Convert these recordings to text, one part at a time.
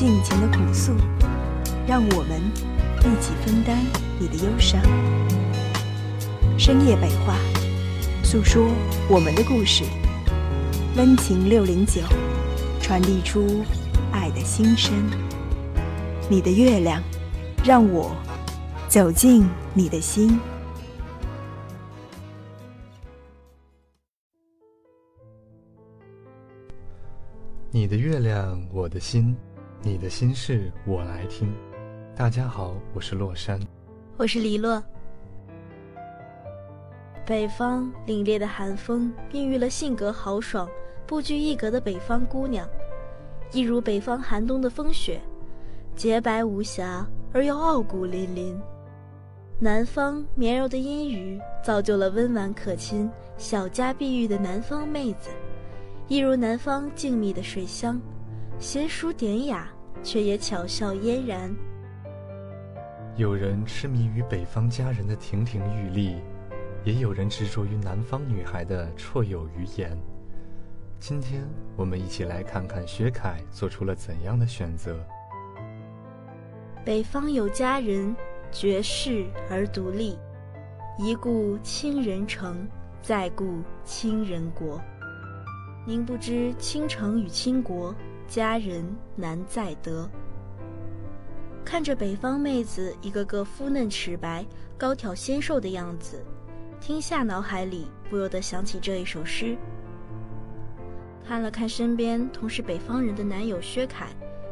尽情的哭诉，让我们一起分担你的忧伤。深夜北话，诉说我们的故事。温情六零九，传递出爱的心声。你的月亮，让我走进你的心。你的月亮，我的心，你的心事我来听。大家好，我是洛山，我是黎洛。北方凛冽的寒风，孕育了性格豪爽、不拘一格的北方姑娘，一如北方寒冬的风雪，洁白无瑕而又傲骨凛凛。南方绵柔的阴雨，造就了温婉可亲、小家碧玉的南方妹子，一如南方静谧的水乡，娴熟典雅，却也巧笑嫣然。有人痴迷于北方佳人的亭亭玉立。也有人执着于南方女孩的绰有余言。今天我们一起来看看薛凯做出了怎样的选择。北方有佳人，绝世而独立，一顾倾人城，再顾倾人国。宁不知倾城与倾国，佳人难再得。看着北方妹子一个个肤嫩齿白、高挑纤瘦的样子。听夏脑海里不由得想起这一首诗。看了看身边同是北方人的男友薛凯，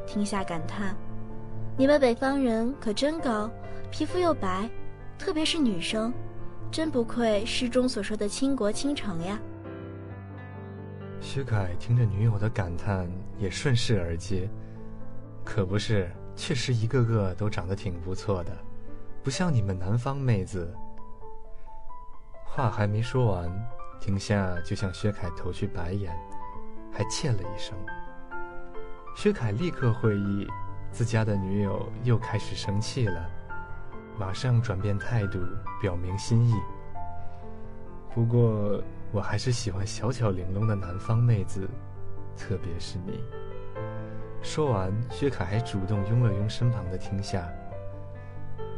听夏感叹：“你们北方人可真高，皮肤又白，特别是女生，真不愧诗中所说的倾国倾城呀。”薛凯听着女友的感叹，也顺势而接：“可不是，确实一个个都长得挺不错的，不像你们南方妹子。”话还没说完，庭夏就向薛凯投去白眼，还切了一声。薛凯立刻会意，自家的女友又开始生气了，马上转变态度，表明心意。不过，我还是喜欢小巧玲珑的南方妹子，特别是你。说完，薛凯还主动拥了拥身旁的听夏。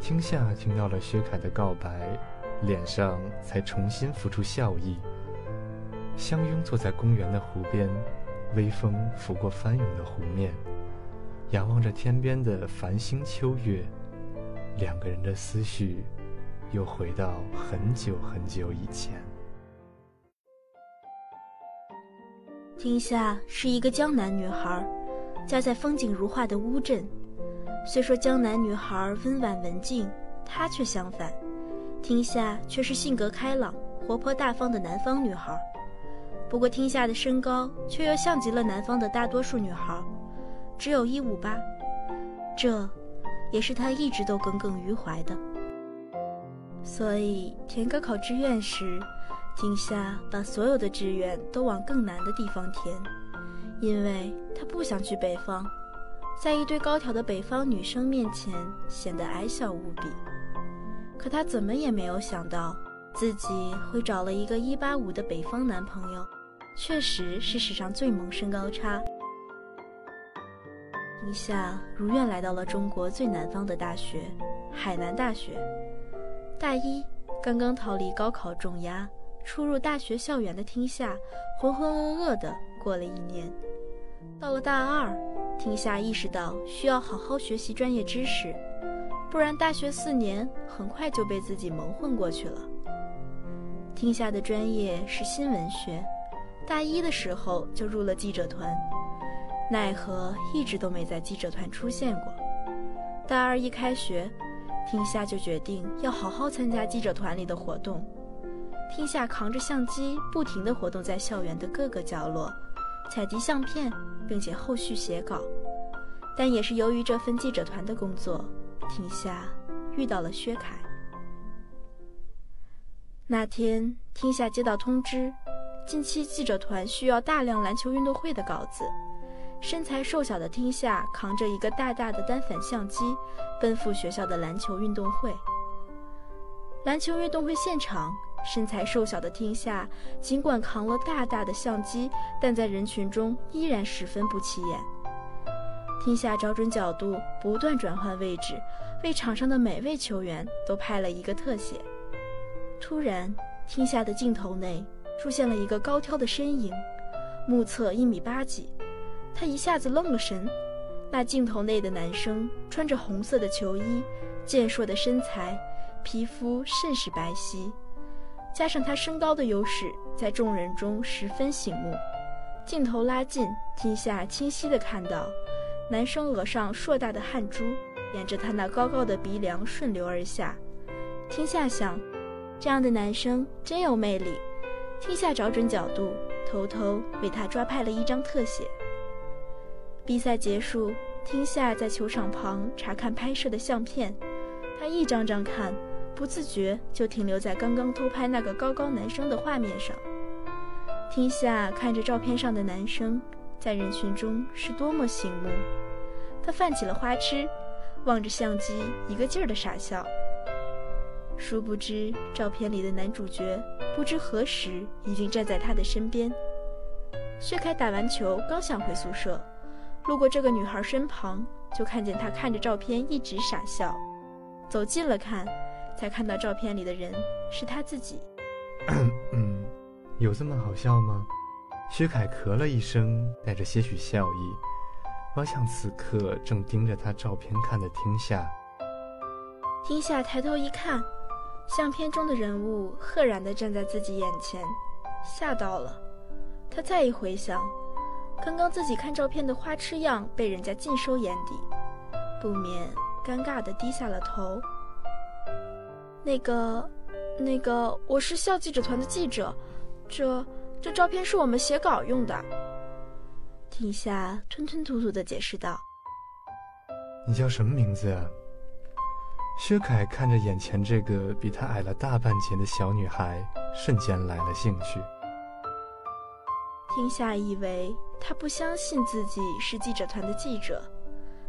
听夏听到了薛凯的告白。脸上才重新浮出笑意，相拥坐在公园的湖边，微风拂过翻涌的湖面，仰望着天边的繁星秋月，两个人的思绪又回到很久很久以前。听夏是一个江南女孩，家在风景如画的乌镇。虽说江南女孩温婉文静，她却相反。听夏却是性格开朗、活泼大方的南方女孩，不过听夏的身高却又像极了南方的大多数女孩，只有一五八，这，也是她一直都耿耿于怀的。所以填高考志愿时，听夏把所有的志愿都往更难的地方填，因为她不想去北方，在一堆高挑的北方女生面前显得矮小无比。可她怎么也没有想到，自己会找了一个一八五的北方男朋友，确实是史上最萌身高差。一夏如愿来到了中国最南方的大学——海南大学。大一刚刚逃离高考重压，初入大学校园的听夏，浑浑噩噩的过了一年。到了大二，听夏意识到需要好好学习专业知识。不然，大学四年很快就被自己蒙混过去了。听夏的专业是新闻学，大一的时候就入了记者团，奈何一直都没在记者团出现过。大二一开学，听夏就决定要好好参加记者团里的活动。听夏扛着相机，不停地活动在校园的各个角落，采集相片，并且后续写稿。但也是由于这份记者团的工作，听夏遇到了薛凯。那天，听夏接到通知，近期记者团需要大量篮球运动会的稿子。身材瘦小的听夏扛着一个大大的单反相机，奔赴学校的篮球运动会。篮球运动会现场，身材瘦小的听夏尽管扛了大大的相机，但在人群中依然十分不起眼。听夏找准角度，不断转换位置，为场上的每位球员都拍了一个特写。突然，听夏的镜头内出现了一个高挑的身影，目测一米八几。他一下子愣了神。那镜头内的男生穿着红色的球衣，健硕的身材，皮肤甚是白皙，加上他身高的优势，在众人中十分醒目。镜头拉近，听夏清晰地看到，男生额上硕大的汗珠沿着他那高高的鼻梁顺流而下。听夏想。这样的男生真有魅力。听夏找准角度，偷偷为他抓拍了一张特写。比赛结束，听夏在球场旁查看拍摄的相片，他一张张看，不自觉就停留在刚刚偷拍那个高高男生的画面上。听夏看着照片上的男生，在人群中是多么醒目，他泛起了花痴，望着相机一个劲儿的傻笑。殊不知，照片里的男主角不知何时已经站在他的身边。薛凯打完球刚想回宿舍，路过这个女孩身旁，就看见她看着照片一直傻笑。走近了看，才看到照片里的人是他自己。嗯，有这么好笑吗？薛凯咳了一声，带着些许笑意，望向此刻正盯着他照片看的听夏。听夏抬头一看。相片中的人物赫然地站在自己眼前，吓到了。他再一回想，刚刚自己看照片的花痴样被人家尽收眼底，不免尴尬地低下了头。那个，那个，我是校记者团的记者，这这照片是我们写稿用的。听夏吞吞吐吐的解释道：“你叫什么名字啊？”薛凯看着眼前这个比他矮了大半截的小女孩，瞬间来了兴趣。听夏以为他不相信自己是记者团的记者，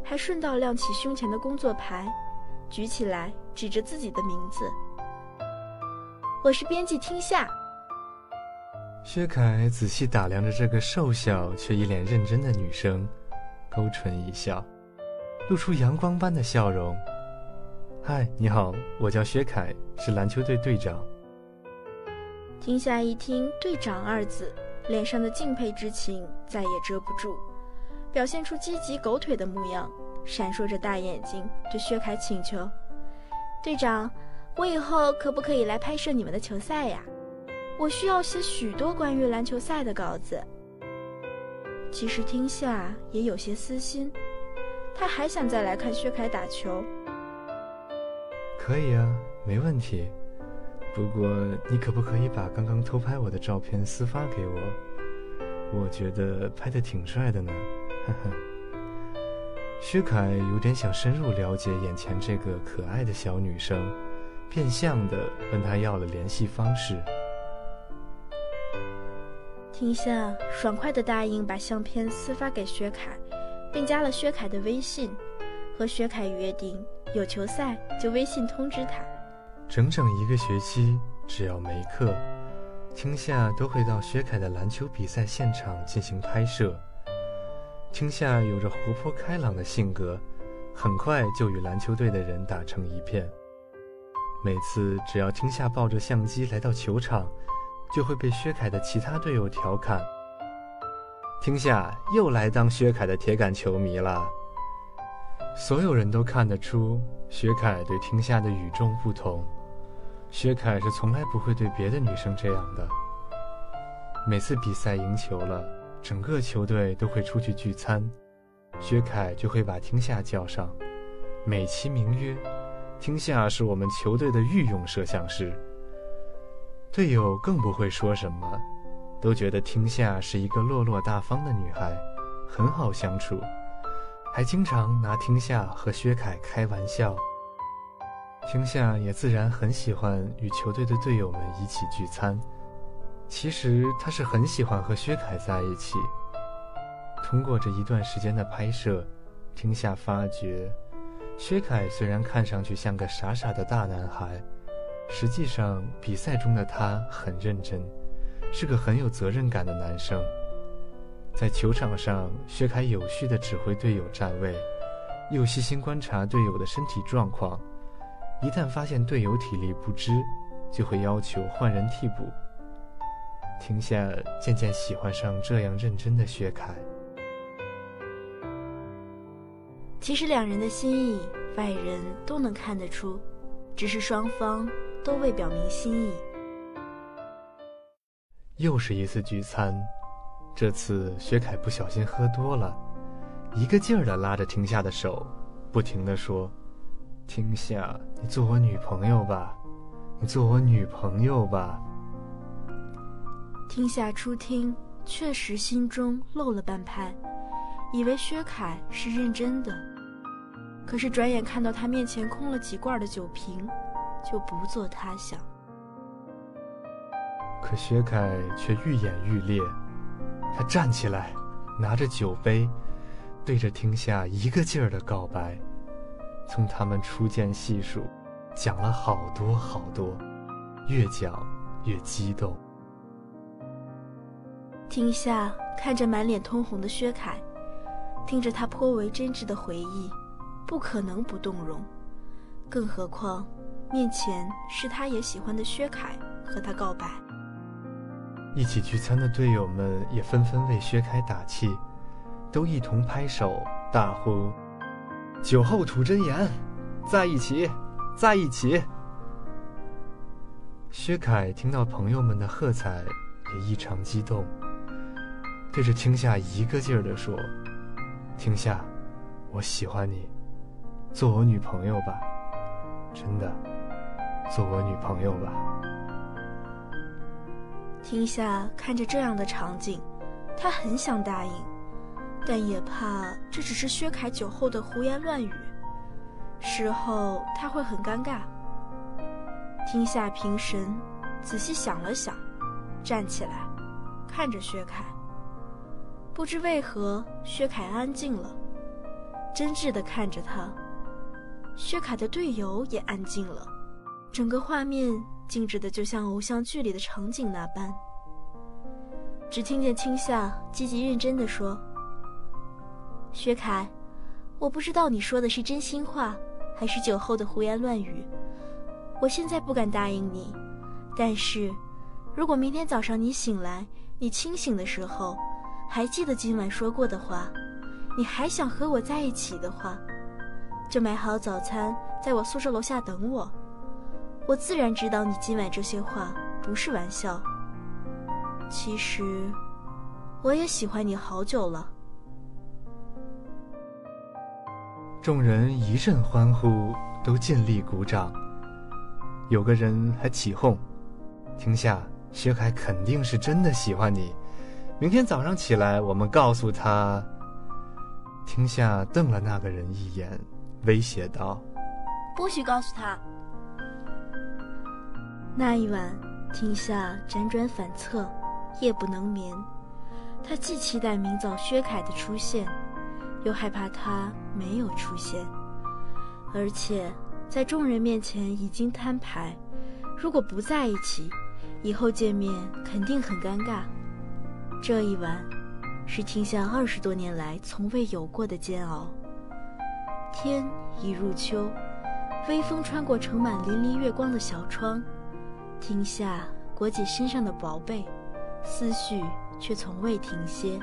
还顺道亮起胸前的工作牌，举起来指着自己的名字：“我是编辑听夏。”薛凯仔细打量着这个瘦小却一脸认真的女生，勾唇一笑，露出阳光般的笑容。嗨，你好，我叫薛凯，是篮球队队长。听夏一听“队长”二字，脸上的敬佩之情再也遮不住，表现出积极狗腿的模样，闪烁着大眼睛，对薛凯请求：“队长，我以后可不可以来拍摄你们的球赛呀？我需要写许多关于篮球赛的稿子。”其实听夏也有些私心，他还想再来看薛凯打球。可以啊，没问题。不过你可不可以把刚刚偷拍我的照片私发给我？我觉得拍的挺帅的呢。呵呵。薛凯有点想深入了解眼前这个可爱的小女生，变相的问她要了联系方式。听夏爽快的答应把相片私发给薛凯，并加了薛凯的微信，和薛凯约定。有球赛就微信通知他。整整一个学期，只要没课，听夏都会到薛凯的篮球比赛现场进行拍摄。听夏有着活泼开朗的性格，很快就与篮球队的人打成一片。每次只要听夏抱着相机来到球场，就会被薛凯的其他队友调侃：“听夏又来当薛凯的铁杆球迷了。”所有人都看得出薛凯对听夏的与众不同。薛凯是从来不会对别的女生这样的。每次比赛赢球了，整个球队都会出去聚餐，薛凯就会把听夏叫上，美其名曰：“听夏是我们球队的御用摄像师。”队友更不会说什么，都觉得听夏是一个落落大方的女孩，很好相处。还经常拿听夏和薛凯开玩笑。听夏也自然很喜欢与球队的队友们一起聚餐。其实他是很喜欢和薛凯在一起。通过这一段时间的拍摄，听夏发觉，薛凯虽然看上去像个傻傻的大男孩，实际上比赛中的他很认真，是个很有责任感的男生。在球场上，薛凯有序地指挥队友站位，又细心观察队友的身体状况。一旦发现队友体力不支，就会要求换人替补。听下渐渐喜欢上这样认真的薛凯。其实两人的心意，外人都能看得出，只是双方都未表明心意。又是一次聚餐，这次薛凯不小心喝多了，一个劲儿的拉着停下的手，不停的说：“停下，你做我女朋友吧，你做我女朋友吧。”听夏初听，确实心中漏了半拍，以为薛凯是认真的。可是转眼看到他面前空了几罐的酒瓶，就不做他想。可薛凯却愈演愈烈，他站起来，拿着酒杯，对着听夏一个劲儿的告白，从他们初见细数，讲了好多好多，越讲越激动。听下看着满脸通红的薛凯，听着他颇为真挚的回忆，不可能不动容。更何况，面前是他也喜欢的薛凯和他告白。一起聚餐的队友们也纷纷为薛凯打气，都一同拍手大呼：“酒后吐真言，在一起，在一起。”薛凯听到朋友们的喝彩，也异常激动。对着听夏一个劲儿地说：“听夏，我喜欢你，做我女朋友吧，真的，做我女朋友吧。”听夏看着这样的场景，他很想答应，但也怕这只是薛凯酒后的胡言乱语，事后他会很尴尬。听夏平神，仔细想了想，站起来，看着薛凯。不知为何，薛凯安静了，真挚地看着他。薛凯的队友也安静了，整个画面静止的就像偶像剧里的场景那般。只听见青夏积极认真的说：“薛凯，我不知道你说的是真心话，还是酒后的胡言乱语。我现在不敢答应你，但是，如果明天早上你醒来，你清醒的时候。”还记得今晚说过的话，你还想和我在一起的话，就买好早餐，在我宿舍楼下等我。我自然知道你今晚这些话不是玩笑。其实，我也喜欢你好久了。众人一阵欢呼，都尽力鼓掌。有个人还起哄：“听下，薛凯肯定是真的喜欢你。”明天早上起来，我们告诉他。听夏瞪了那个人一眼，威胁道：“不许告诉他。”那一晚，听夏辗转反侧，夜不能眠。他既期待明早薛凯的出现，又害怕他没有出现。而且，在众人面前已经摊牌，如果不在一起，以后见面肯定很尴尬。这一晚，是听夏二十多年来从未有过的煎熬。天已入秋，微风穿过盛满淋漓月光的小窗，听夏裹紧身上的薄被，思绪却从未停歇。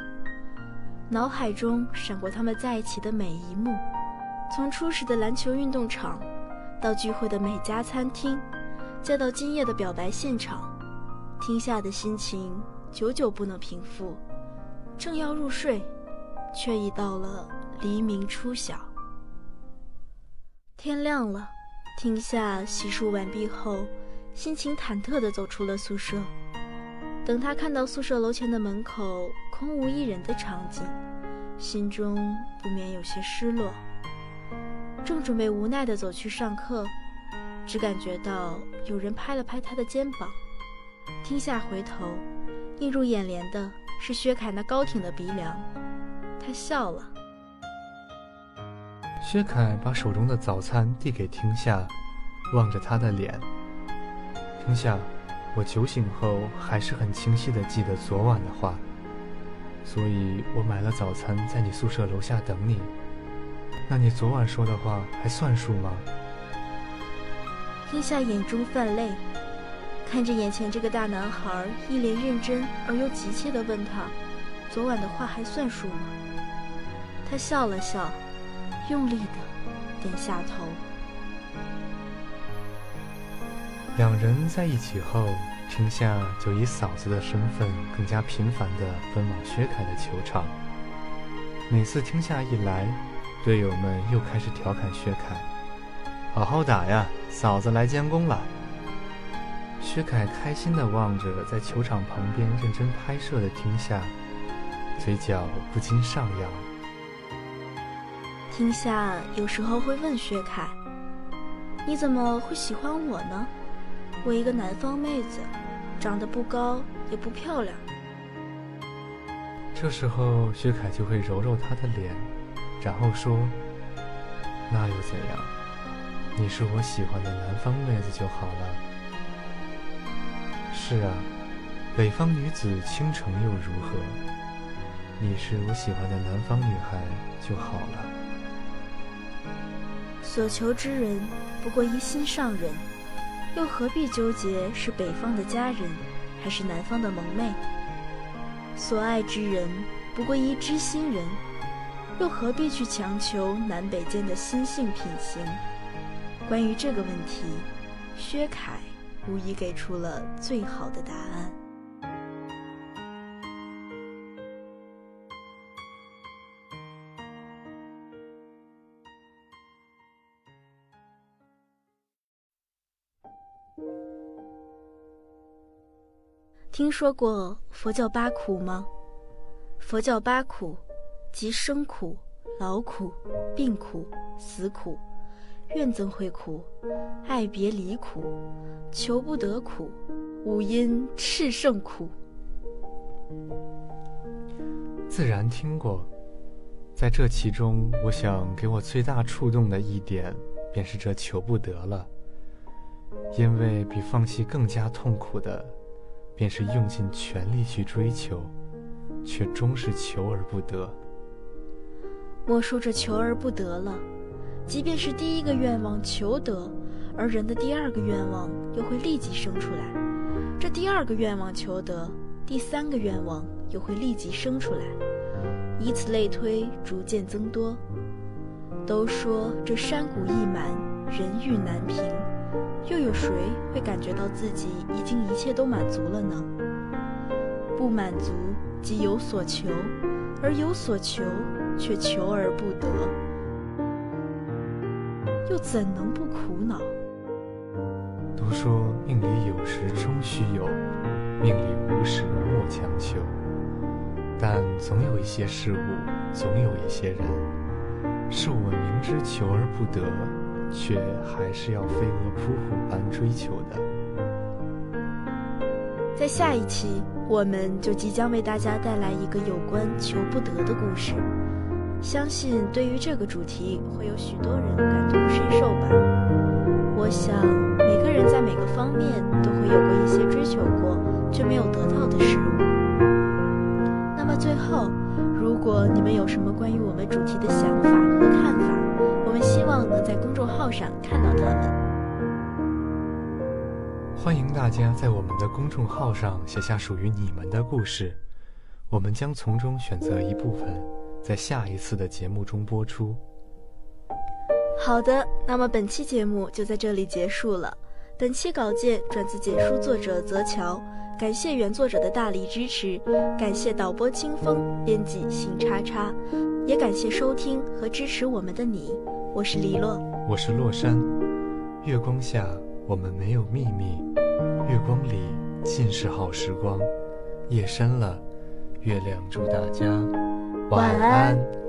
脑海中闪过他们在一起的每一幕，从初始的篮球运动场，到聚会的每家餐厅，再到今夜的表白现场，听夏的心情。久久不能平复，正要入睡，却已到了黎明初晓。天亮了，听夏洗漱完毕后，心情忐忑地走出了宿舍。等他看到宿舍楼前的门口空无一人的场景，心中不免有些失落。正准备无奈地走去上课，只感觉到有人拍了拍他的肩膀。听夏回头，映入眼帘的是薛凯那高挺的鼻梁。他笑了。薛凯把手中的早餐递给听夏，望着他的脸。听夏，我酒醒后还是很清晰地记得昨晚的话，所以我买了早餐在你宿舍楼下等你。那你昨晚说的话还算数吗？听夏眼中泛泪，看着眼前这个大男孩，一脸认真而又急切地问他：“昨晚的话还算数吗？”他笑了笑，用力地点下头。两人在一起后，听夏就以嫂子的身份更加频繁地奔往薛凯的球场。每次听夏一来，队友们又开始调侃薛凯：“好好打呀，嫂子来监工了。”薛凯开心地望着在球场旁边认真拍摄的听夏，嘴角不禁上扬。听夏有时候会问薛凯：“你怎么会喜欢我呢？我一个南方妹子，长得不高也不漂亮。”这时候薛凯就会揉揉她的脸，然后说：“那又怎样？你是我喜欢的南方妹子就好了。”是啊，北方女子倾城又如何？你是我喜欢的南方女孩就好了。所求之人，不过一心上人，又何必纠结是北方的佳人，还是南方的萌妹？所爱之人，不过一知心人，又何必去强求南北间的心性品行？关于这个问题，薛凯无疑给出了最好的答案。听说过佛教八苦吗？佛教八苦，即生苦、劳苦、病苦、死苦、怨憎会苦、爱别离苦、求不得苦、五阴炽盛苦。自然听过，在这其中，我想给我最大触动的一点，便是这求不得了，因为比放弃更加痛苦的。便是用尽全力去追求，却终是求而不得。莫说这求而不得了，即便是第一个愿望求得，而人的第二个愿望又会立即生出来；这第二个愿望求得，第三个愿望又会立即生出来，以此类推，逐渐增多。都说这山谷易满，人欲难平。又有谁会感觉到自己已经一切都满足了呢？不满足即有所求，而有所求却求而不得，又怎能不苦恼？都说命里有时终须有，命里无时莫强求。但总有一些事物，总有一些人，是我们明知求而不得。却还是要飞蛾扑火般追求的。在下一期，我们就即将为大家带来一个有关求不得的故事。相信对于这个主题，会有许多人感同身受吧。我想，每个人在每个方面都会有过一些追求过却没有得到的事物。那么最后，如果你们有什么关于我们主题的想法和看法，我们希望能在公众号上看到他们。欢迎大家在我们的公众号上写下属于你们的故事，我们将从中选择一部分，在下一次的节目中播出。好的，那么本期节目就在这里结束了。本期稿件转自简书作者泽乔，感谢原作者的大力支持，感谢导播清风，编辑邢叉叉，也感谢收听和支持我们的你。我是黎洛，我是洛山。月光下，我们没有秘密；月光里，尽是好时光。夜深了，月亮祝大家晚安。